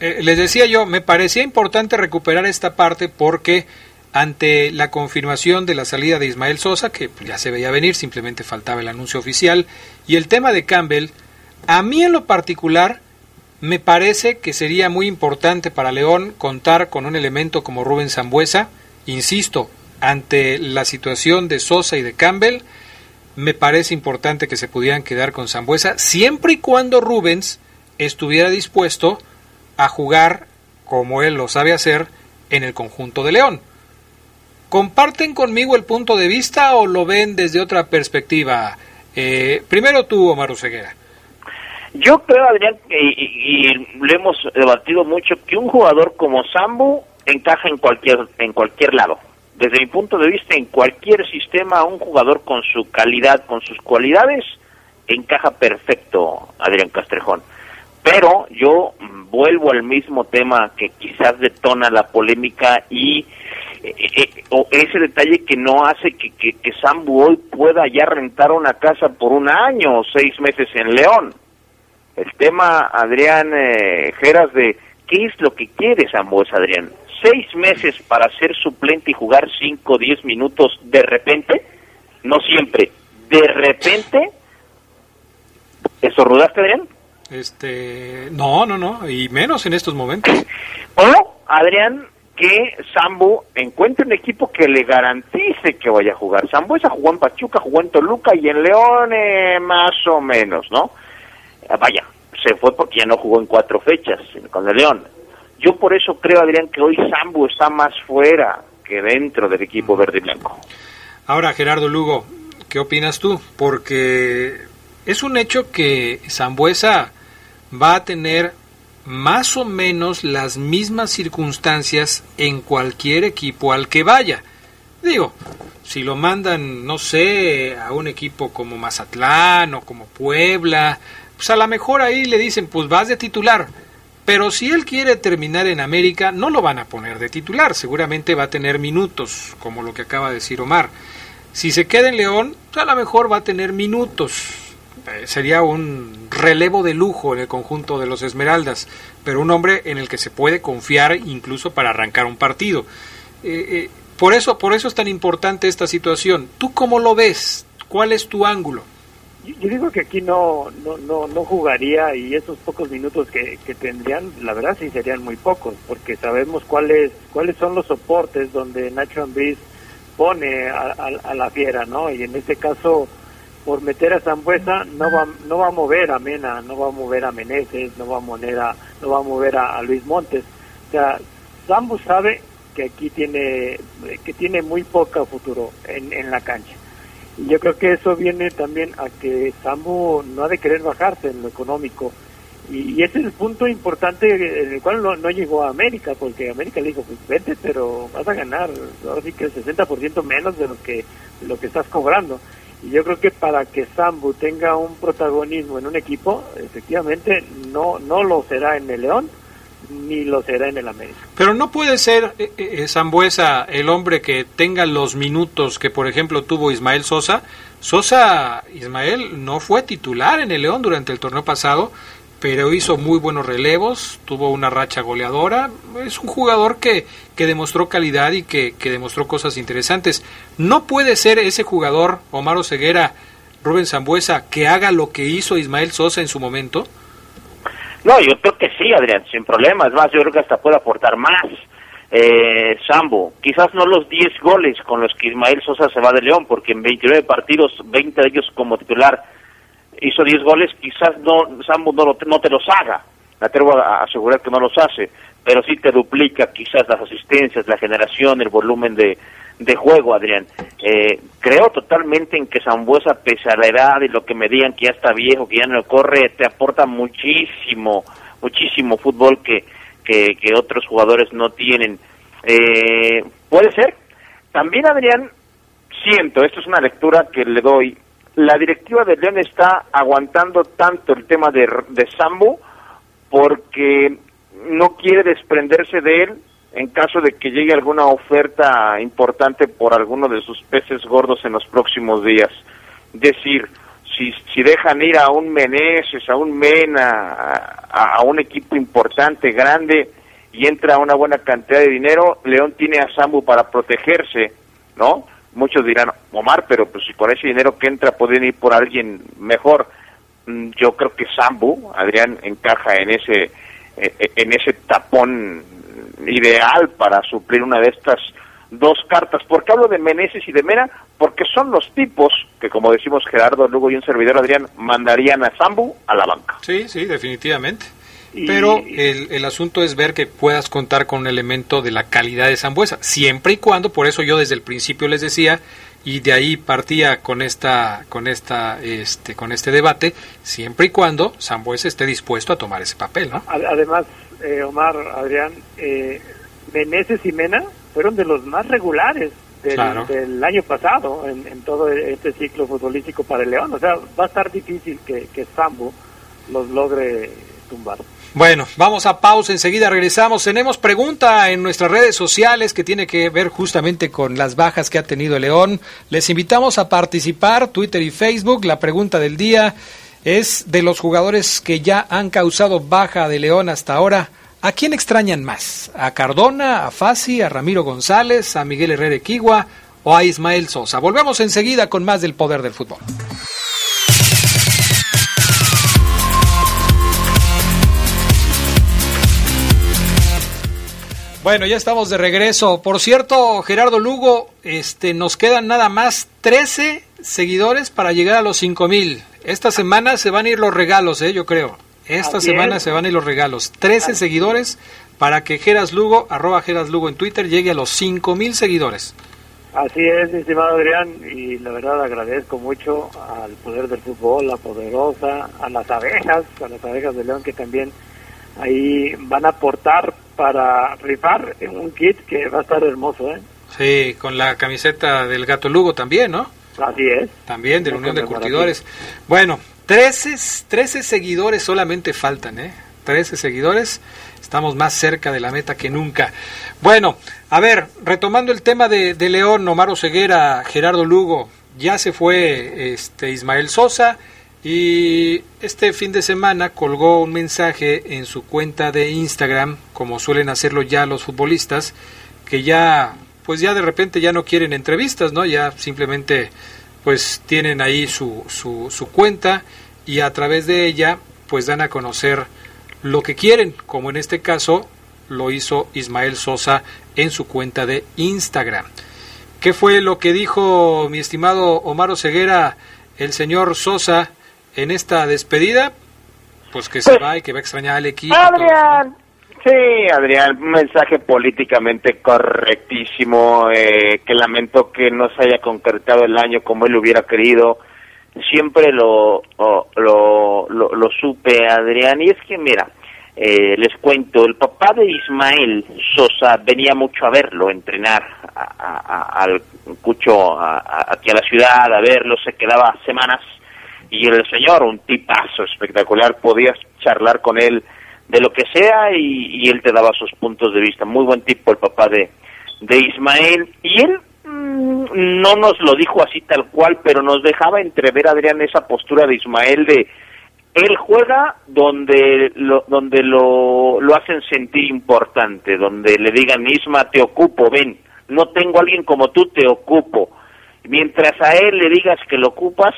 eh, les decía yo, me parecía importante recuperar esta parte porque ante la confirmación de la salida de Ismael Sosa, que ya se veía venir, simplemente faltaba el anuncio oficial, y el tema de Campbell, a mí en lo particular me parece que sería muy importante para León contar con un elemento como Rubén Zambuesa, insisto, ante la situación de Sosa y de Campbell, me parece importante que se pudieran quedar con Zambuesa, siempre y cuando Rubens estuviera dispuesto a jugar como él lo sabe hacer en el conjunto de León. ¿Comparten conmigo el punto de vista o lo ven desde otra perspectiva? Eh, primero tú, Omar Ceguera. Yo creo, Adrián, y, y, lo hemos debatido mucho, que un jugador como Sambu encaja en cualquier, en cualquier lado. Desde mi punto de vista, en cualquier sistema, un jugador con su calidad, con sus cualidades, encaja perfecto, Adrián Castrejón. Pero yo vuelvo al mismo tema que quizás detona la polémica y eh, eh, o ese detalle que no hace que, que, que Sambu hoy pueda ya rentar una casa por un año o seis meses en León. El tema, Adrián eh, Geras, de qué es lo que quiere Sambu, es Adrián. Seis meses para ser suplente y jugar cinco diez minutos de repente, no siempre, de repente. ¿Eso rudaste, Adrián? Este, no, no, no, y menos en estos momentos. O, Adrián, que Sambu encuentre un equipo que le garantice que vaya a jugar. Sambu esa jugó en Pachuca, jugó en Toluca y en León eh, más o menos, ¿no? Eh, vaya, se fue porque ya no jugó en cuatro fechas con el León. Yo por eso creo, Adrián, que hoy Sambu está más fuera que dentro del equipo verde y blanco. Ahora, Gerardo Lugo, ¿qué opinas tú? Porque es un hecho que Zambuesa va a tener más o menos las mismas circunstancias en cualquier equipo al que vaya. Digo, si lo mandan, no sé, a un equipo como Mazatlán o como Puebla, pues a lo mejor ahí le dicen, pues vas de titular. Pero si él quiere terminar en América, no lo van a poner de titular, seguramente va a tener minutos, como lo que acaba de decir Omar. Si se queda en León, pues a lo mejor va a tener minutos. Eh, sería un relevo de lujo en el conjunto de los Esmeraldas, pero un hombre en el que se puede confiar incluso para arrancar un partido. Eh, eh, por eso, por eso es tan importante esta situación. ¿Tú cómo lo ves? ¿Cuál es tu ángulo? Yo digo que aquí no, no, no, no jugaría y esos pocos minutos que, que, tendrían, la verdad sí serían muy pocos, porque sabemos cuáles cuáles son los soportes donde Nacho Ambriz pone a, la fiera, ¿no? Y en este caso, por meter a Zambuesa, no va, no va a mover a Mena, no va a mover a Meneses, no va a mover a, no va a, mover a, Luis Montes. O sea, Zambu sabe que aquí tiene, que tiene muy poco futuro en, en la cancha yo creo que eso viene también a que Sambo no ha de querer bajarse en lo económico. Y, ese es el punto importante en el cual no, llegó a América, porque América le dijo, pues vete, pero vas a ganar, ahora sí que el 60% menos de lo que, lo que estás cobrando. Y yo creo que para que Sambu tenga un protagonismo en un equipo, efectivamente no, no lo será en el León, ni lo será en el América. Pero no puede ser eh, eh, Zambuesa el hombre que tenga los minutos que, por ejemplo, tuvo Ismael Sosa. Sosa, Ismael, no fue titular en el León durante el torneo pasado, pero hizo muy buenos relevos, tuvo una racha goleadora. Es un jugador que, que demostró calidad y que, que demostró cosas interesantes. No puede ser ese jugador, Omar Ceguera, Rubén Zambuesa, que haga lo que hizo Ismael Sosa en su momento. No, yo creo que sí, Adrián, sin problemas. Más, yo creo que hasta puede aportar más. Eh, Sambo, quizás no los 10 goles con los que Ismael Sosa se va de León, porque en 29 partidos, 20 de ellos como titular, hizo 10 goles, quizás no Sambo no, no te los haga, me atrevo a asegurar que no los hace, pero sí te duplica quizás las asistencias, la generación, el volumen de, de juego, Adrián. Eh, creo totalmente en que Zambuesa, pese a la edad y lo que me digan que ya está viejo, que ya no corre, te aporta muchísimo, muchísimo fútbol que, que, otros jugadores no tienen. Eh, Puede ser. También, Adrián, siento, esto es una lectura que le doy, la directiva de León está aguantando tanto el tema de, de Sambo porque no quiere desprenderse de él en caso de que llegue alguna oferta importante por alguno de sus peces gordos en los próximos días. Decir, si, si dejan ir a un Meneses, a un Mena, a, un equipo importante, grande, y entra una buena cantidad de dinero, León tiene a Sambu para protegerse, ¿no? Muchos dirán, Omar, pero pues si con ese dinero que entra pueden ir por alguien mejor. Mm, yo creo que Sambu, Adrián, encaja en ese, e, e, en ese tapón ideal para suplir una de estas dos cartas. ¿Por qué hablo de Meneses y de Mena? Porque son los tipos que, como decimos Gerardo Lugo y un servidor Adrián, mandarían a Zambu a la banca. Sí, sí, definitivamente. Pero el, el, asunto es ver que puedas contar con un elemento de la calidad de Zambuesa, siempre y cuando, por eso yo desde el principio les decía, y de ahí partía con esta, con esta, este, con este debate, siempre y cuando Zambuesa esté dispuesto a tomar ese papel, ¿no? Además, eh, Omar, Adrián, eh, Meneses y Mena fueron de los más regulares del, año pasado en, todo este ciclo futbolístico para el León. O sea, va a estar difícil que, que Sambo los logre tumbar. Bueno, vamos a pausa, enseguida regresamos. Tenemos pregunta en nuestras redes sociales que tiene que ver justamente con las bajas que ha tenido el León. Les invitamos a participar, Twitter y Facebook. La pregunta del día es de los jugadores que ya han causado baja de León hasta ahora. ¿A quién extrañan más? ¿A Cardona, a Fasi, a Ramiro González, a Miguel Herrera Equigua o a Ismael Sosa? Volvemos enseguida con más del poder del fútbol. Bueno, ya estamos de regreso. Por cierto, Gerardo Lugo, este, nos quedan nada más 13 seguidores para llegar a los 5000. Esta semana se van a ir los regalos, ¿eh? yo creo. Esta semana se van a ir los regalos. 13 seguidores para que Geras Lugo, arroba Geras Lugo en Twitter, llegue a los 5 mil seguidores. Así es, mi estimado Adrián, y la verdad agradezco mucho al poder del fútbol, la poderosa, a las abejas, a las abejas de León que también ahí van a aportar para rifar un kit que va a estar hermoso, ¿eh? Sí, con la camiseta del Gato Lugo también, ¿no? Así es. También de la Unión de Curtidores. Bueno, 13, 13 seguidores solamente faltan, ¿eh? 13 seguidores. Estamos más cerca de la meta que nunca. Bueno, a ver, retomando el tema de, de León, Omar Ceguera, Gerardo Lugo, ya se fue este Ismael Sosa y este fin de semana colgó un mensaje en su cuenta de Instagram, como suelen hacerlo ya los futbolistas, que ya pues ya de repente ya no quieren entrevistas, ¿no? Ya simplemente pues tienen ahí su, su, su cuenta y a través de ella pues dan a conocer lo que quieren, como en este caso lo hizo Ismael Sosa en su cuenta de Instagram. ¿Qué fue lo que dijo mi estimado Omar Ceguera, el señor Sosa, en esta despedida? Pues que se pues, va y que va a extrañar al equipo. Adrián, sí, Adrián, un mensaje políticamente correctísimo, eh, que lamento que no se haya concretado el año como él hubiera querido. Siempre lo, lo, lo, supe, Adrián, y es que, mira, eh, les cuento, el papá de Ismael Sosa venía mucho a verlo, entrenar al Cucho aquí a la ciudad, a verlo, se quedaba semanas, y el señor, un tipazo espectacular, podías charlar con él de lo que sea y, y él te daba sus puntos de vista. Muy buen tipo el papá de, de Ismael, y él Mm, no nos lo dijo así tal cual, pero nos dejaba entrever, Adrián, esa postura de Ismael de él juega donde lo, donde lo, lo hacen sentir importante, donde le digan, Isma, te ocupo, ven, no tengo a alguien como tú, te ocupo. Mientras a él le digas que lo ocupas,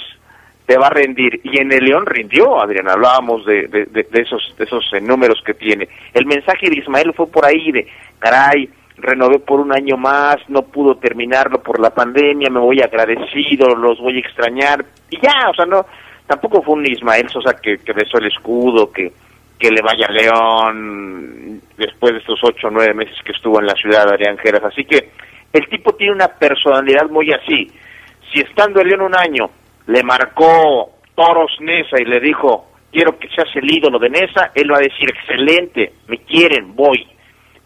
te va a rendir. Y en el León rindió, Adrián, hablábamos de, de, de esos, de esos números que tiene. El mensaje de Ismael fue por ahí de, caray, renové por un año más, no pudo terminarlo por la pandemia, me voy agradecido, los voy a extrañar, y ya, o sea, no, tampoco fue un Ismael Sosa que, que besó el escudo, que, que le vaya a León después de estos ocho o nueve meses que estuvo en la ciudad de Adrián Geras, así que el tipo tiene una personalidad muy así, si estando en León un año le marcó Toros Nesa y le dijo, quiero que seas el ídolo de Nesa, él va a decir, excelente, me quieren, voy,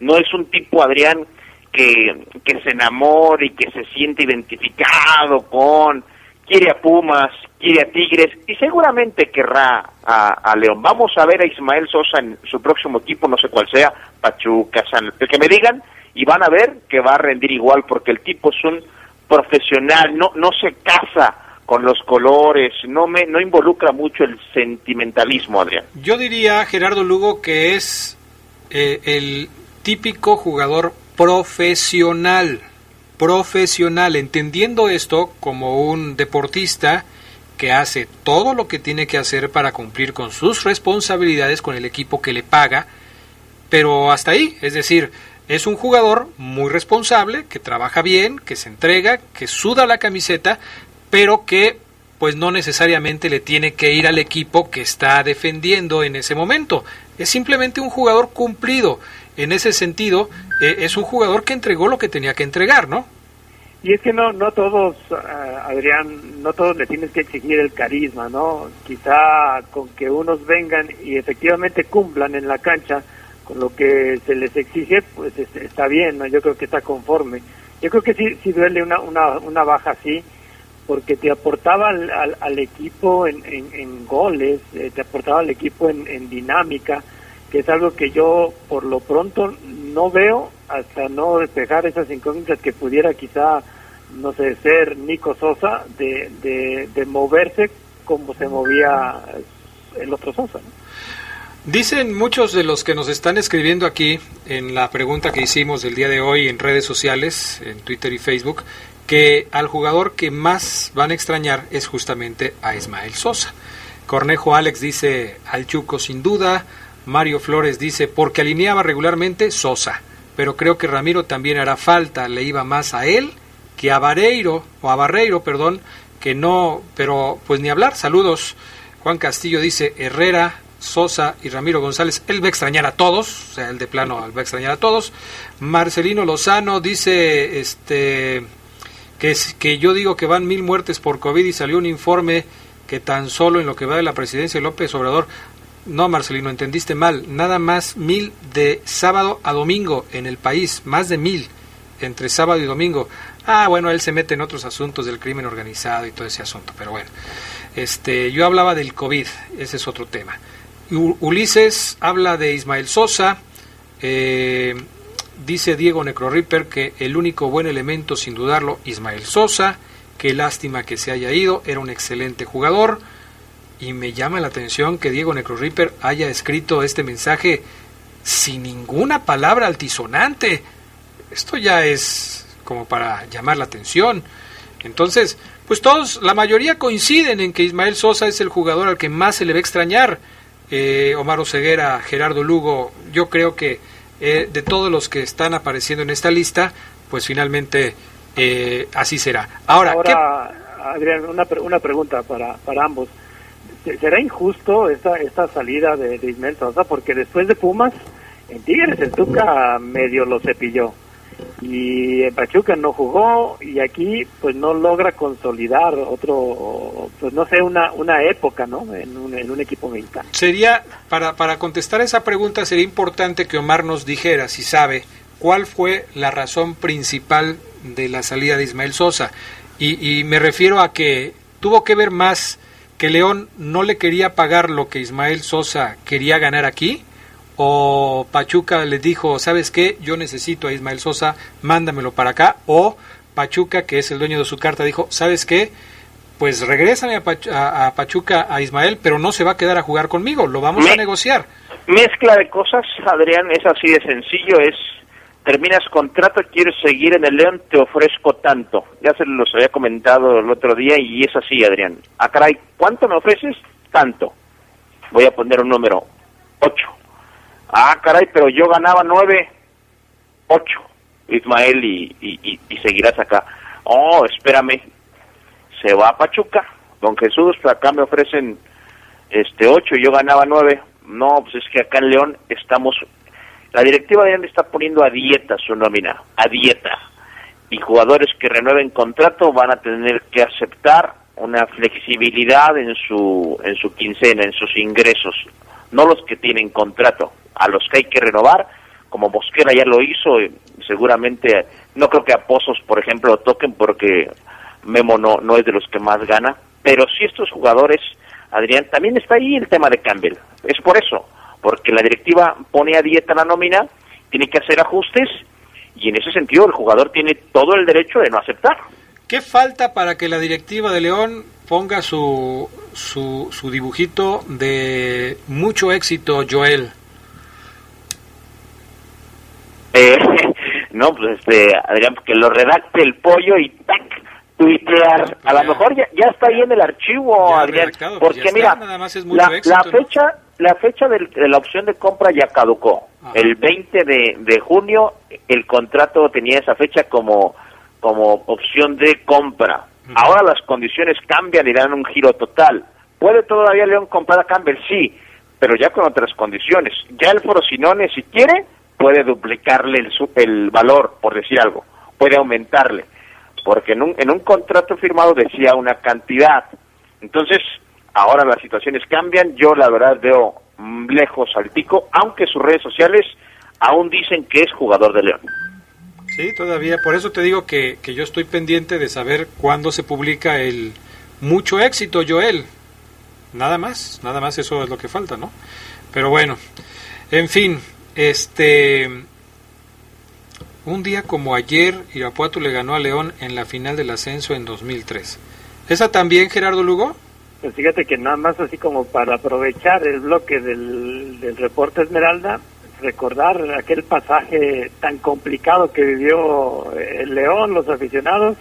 no es un tipo, Adrián, que, que se enamore y que se siente identificado con, quiere a Pumas, quiere a Tigres y seguramente querrá a, León. Vamos a ver a Ismael Sosa en su próximo equipo, no sé cuál sea, Pachuca, San, que me digan y van a ver que va a rendir igual porque el tipo es un profesional, no, no se casa con los colores, no me no involucra mucho el sentimentalismo, Adrián. Yo diría, Gerardo Lugo, que es eh, el típico jugador profesional, profesional, entendiendo esto como un deportista que hace todo lo que tiene que hacer para cumplir con sus responsabilidades con el equipo que le paga, pero hasta ahí, es decir, es un jugador muy responsable, que trabaja bien, que se entrega, que suda la camiseta, pero que pues no necesariamente le tiene que ir al equipo que está defendiendo en ese momento. Es simplemente un jugador cumplido en ese sentido, eh, es un jugador que entregó lo que tenía que entregar, ¿no? Y es que no, no todos, eh, Adrián, no todos le tienes que exigir el carisma, ¿no? Quizá con que unos vengan y efectivamente cumplan en la cancha con lo que se les exige, pues está bien, ¿no? Yo creo que está conforme. Yo creo que sí, sí duele una, una, una baja así, porque te aportaba al, al, equipo en, goles, eh, te aportaba al equipo en, dinámica, que es algo que yo por lo pronto no veo hasta no despejar esas incógnitas que pudiera quizá, no sé, ser Nico Sosa de, de, moverse como se movía el otro Sosa. Dicen muchos de los que nos están escribiendo aquí en la pregunta que hicimos el día de hoy en redes sociales, en Twitter y Facebook, que al jugador que más van a extrañar es justamente a Ismael Sosa. Cornejo Alex dice al Chuco sin duda, Mario Flores dice, porque alineaba regularmente Sosa, pero creo que Ramiro también hará falta, le iba más a él que a Barreiro, o a Barreiro, perdón, que no, pero pues ni hablar, saludos. Juan Castillo dice, Herrera Sosa y Ramiro González, él va a extrañar a todos, o sea, el de plano va a extrañar a todos. Marcelino Lozano dice este que, que yo digo que van mil muertes por COVID y salió un informe que tan solo en lo que va de la presidencia de López Obrador, no Marcelino, entendiste mal, nada más mil de sábado a domingo en el país, más de mil entre sábado y domingo. Ah, bueno, él se mete en otros asuntos del crimen organizado y todo ese asunto, pero bueno. Este, yo hablaba del COVID, ese es otro tema. Ulises habla de Ismael Sosa, eh, dice Diego Necroripper que el único buen elemento, sin dudarlo, Ismael Sosa, qué lástima que se haya ido, era un excelente jugador, y me llama la atención que Diego Necroripper haya escrito este mensaje sin ninguna palabra altisonante. Esto ya es como para llamar la atención. Entonces, pues todos, la mayoría coinciden en que Ismael Sosa es el jugador al que más se le va a extrañar. Eh, Omar Oseguera, Gerardo Lugo, yo creo que eh, de todos los que están apareciendo en esta lista, pues finalmente eh, así será. Ahora, Adrián, una, una pregunta para, para ambos. ¿Será injusto esta, esta salida de, de Ismael Sosa? Porque después de Pumas, en Tigres el Tuca medio lo cepilló y en Pachuca no jugó y aquí pues no logra consolidar otro pues no sé una una época no en un, en un equipo mexicano. Sería para para contestar esa pregunta sería importante que Omar nos dijera si sabe cuál fue la razón principal de la salida de Ismael Sosa. Y, y me refiero a que tuvo que ver más que León no le quería pagar lo que Ismael Sosa quería ganar aquí o Pachuca le dijo, ¿sabes qué? Yo necesito a Ismael Sosa, mándamelo para acá, o Pachuca, que es el dueño de su carta, dijo, ¿sabes qué? Pues regrésame a, Pachuca a Ismael, pero no se va a quedar a jugar conmigo, lo vamos a negociar. Mezcla de cosas, Adrián, es así de sencillo, es terminas contrato, quieres seguir en el León, te ofrezco tanto. Ya se los había comentado el otro día y es así, Adrián. Ah, caray, ¿cuánto me ofreces? Tanto. Voy a poner un número, ocho Ah, caray, pero yo ganaba nueve, ocho, Ismael, y, y, y, seguirás acá. Oh, espérame, se va a Pachuca, don Jesús, acá me ofrecen este ocho y yo ganaba nueve. No, pues es que acá en León estamos, la directiva de León está poniendo a dieta su nómina, a dieta. Y jugadores que renueven contrato van a tener que aceptar una flexibilidad en su, en su quincena, en sus ingresos, no los que tienen contrato a los que hay que renovar, como Mosquera ya lo hizo, seguramente no creo que a Pozos, por ejemplo, lo toquen porque Memo no, no es de los que más gana, pero si estos jugadores, Adrián, también está ahí el tema de Campbell, es por eso, porque la directiva pone a dieta la nómina, tiene que hacer ajustes y en ese sentido el jugador tiene todo el derecho de no aceptar. ¿Qué falta para que la directiva de León ponga su, su, su dibujito de mucho éxito, Joel? Eh, no, pues este, Adrián, que lo redacte el pollo y tac, tuitear. A lo mejor ya, ya está ahí en el archivo, Adrián, pues porque mira, la, fecha la fecha de, la opción de compra ya caducó. El 20 de, de junio el contrato tenía esa fecha como, como opción de compra. Ahora las condiciones cambian y dan un giro total. ¿Puede todavía León comprar a Campbell? Sí, pero ya con otras condiciones. Ya el Frosinone, si quiere, puede duplicarle el, el valor, por decir algo, puede aumentarle, porque en un, en un contrato firmado decía una cantidad. Entonces, ahora las situaciones cambian, yo la verdad veo lejos al Tico, aunque sus redes sociales aún dicen que es jugador de León. Sí, todavía, por eso te digo que, que yo estoy pendiente de saber cuándo se publica el mucho éxito, Joel. Nada más, nada más eso es lo que falta, ¿no? Pero bueno, en fin, este. Un día como ayer, Irapuato le ganó a León en la final del ascenso en 2003. ¿Esa también, Gerardo Lugo? Pues fíjate que nada más así como para aprovechar el bloque del, del reporte Esmeralda, recordar aquel pasaje tan complicado que vivió el León, los aficionados,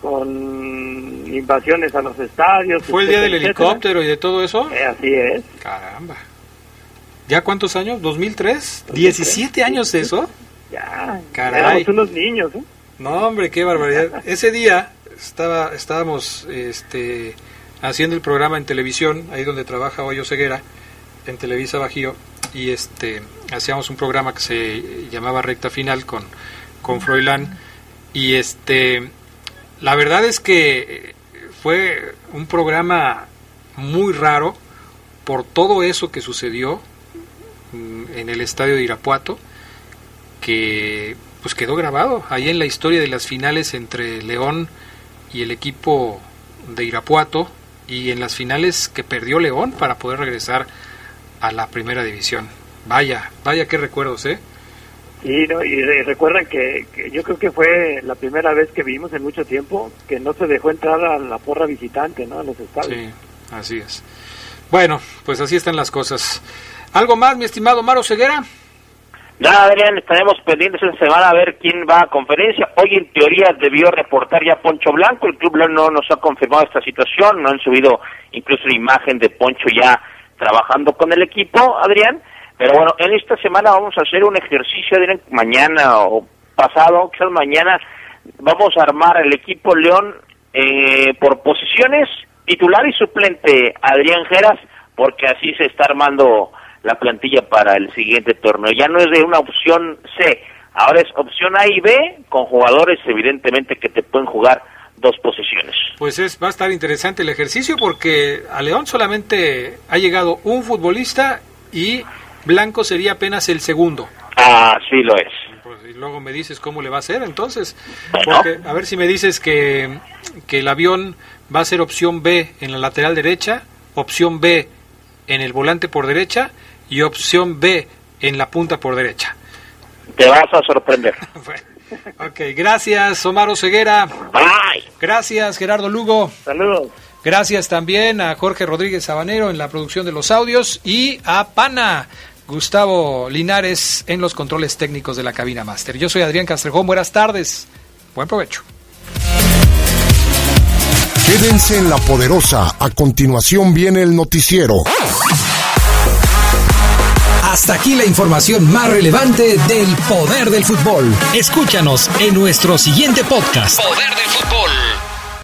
con invasiones a los estadios. ¿Fue el día del helicóptero y de todo eso? Eh, así es. Caramba. ¿Ya cuántos años? ¿2003? ¿17 años eso? Ya, Caray. éramos unos niños. ¿eh? No, hombre, qué barbaridad. Ese día estaba, estábamos este, haciendo el programa en televisión, ahí donde trabaja Hoyo Ceguera, en Televisa Bajío y este hacíamos un programa que se llamaba Recta Final con, con Froilán y este la verdad es que fue un programa muy raro por todo eso que sucedió mm, en el estadio de Irapuato que pues quedó grabado ahí en la historia de las finales entre León y el equipo de Irapuato y en las finales que perdió León para poder regresar a la primera división. Vaya, vaya qué recuerdos, ¿eh? Sí, no, y recuerdan que, yo creo que fue la primera vez que vimos en mucho tiempo que no se dejó entrar a la porra visitante, ¿no? A los estadios. Sí, así es. Bueno, pues así están las cosas. ¿Algo más, mi estimado Maro Ceguera? Nada, Adrián, estaremos pendientes esta semana a ver quién va a conferencia. Hoy, en teoría, debió reportar ya Poncho Blanco. El club no nos ha confirmado esta situación. No han subido incluso la imagen de Poncho ya trabajando con el equipo, Adrián. Pero bueno, en esta semana vamos a hacer un ejercicio, Adrián, mañana o pasado, quizás mañana, vamos a armar el equipo León eh, por posiciones, titular y suplente Adrián Geras, porque así se está armando la plantilla para el siguiente torneo. Ya no es de una opción C, ahora es opción A y B, con jugadores evidentemente que te pueden jugar dos posiciones. Pues es, va a estar interesante el ejercicio porque a León solamente ha llegado un futbolista y Blanco sería apenas el segundo. Ah, sí lo es. Pues, y luego me dices cómo le va a hacer entonces. Porque, a ver si me dices que, que el avión va a ser opción B en la lateral derecha, opción B en el volante por derecha y opción B en la punta por derecha. Te vas a sorprender. ok, gracias Omar Ceguera. Bye. Gracias Gerardo Lugo. Saludos. Gracias también a Jorge Rodríguez Sabanero en la producción de los audios y a Pana Gustavo Linares en los controles técnicos de la cabina máster. Yo soy Adrián Castrejón, buenas tardes, buen provecho. Quédense en la poderosa, a continuación viene el noticiero. Hasta aquí la información más relevante del poder del fútbol. Escúchanos en nuestro siguiente podcast. Poder del fútbol.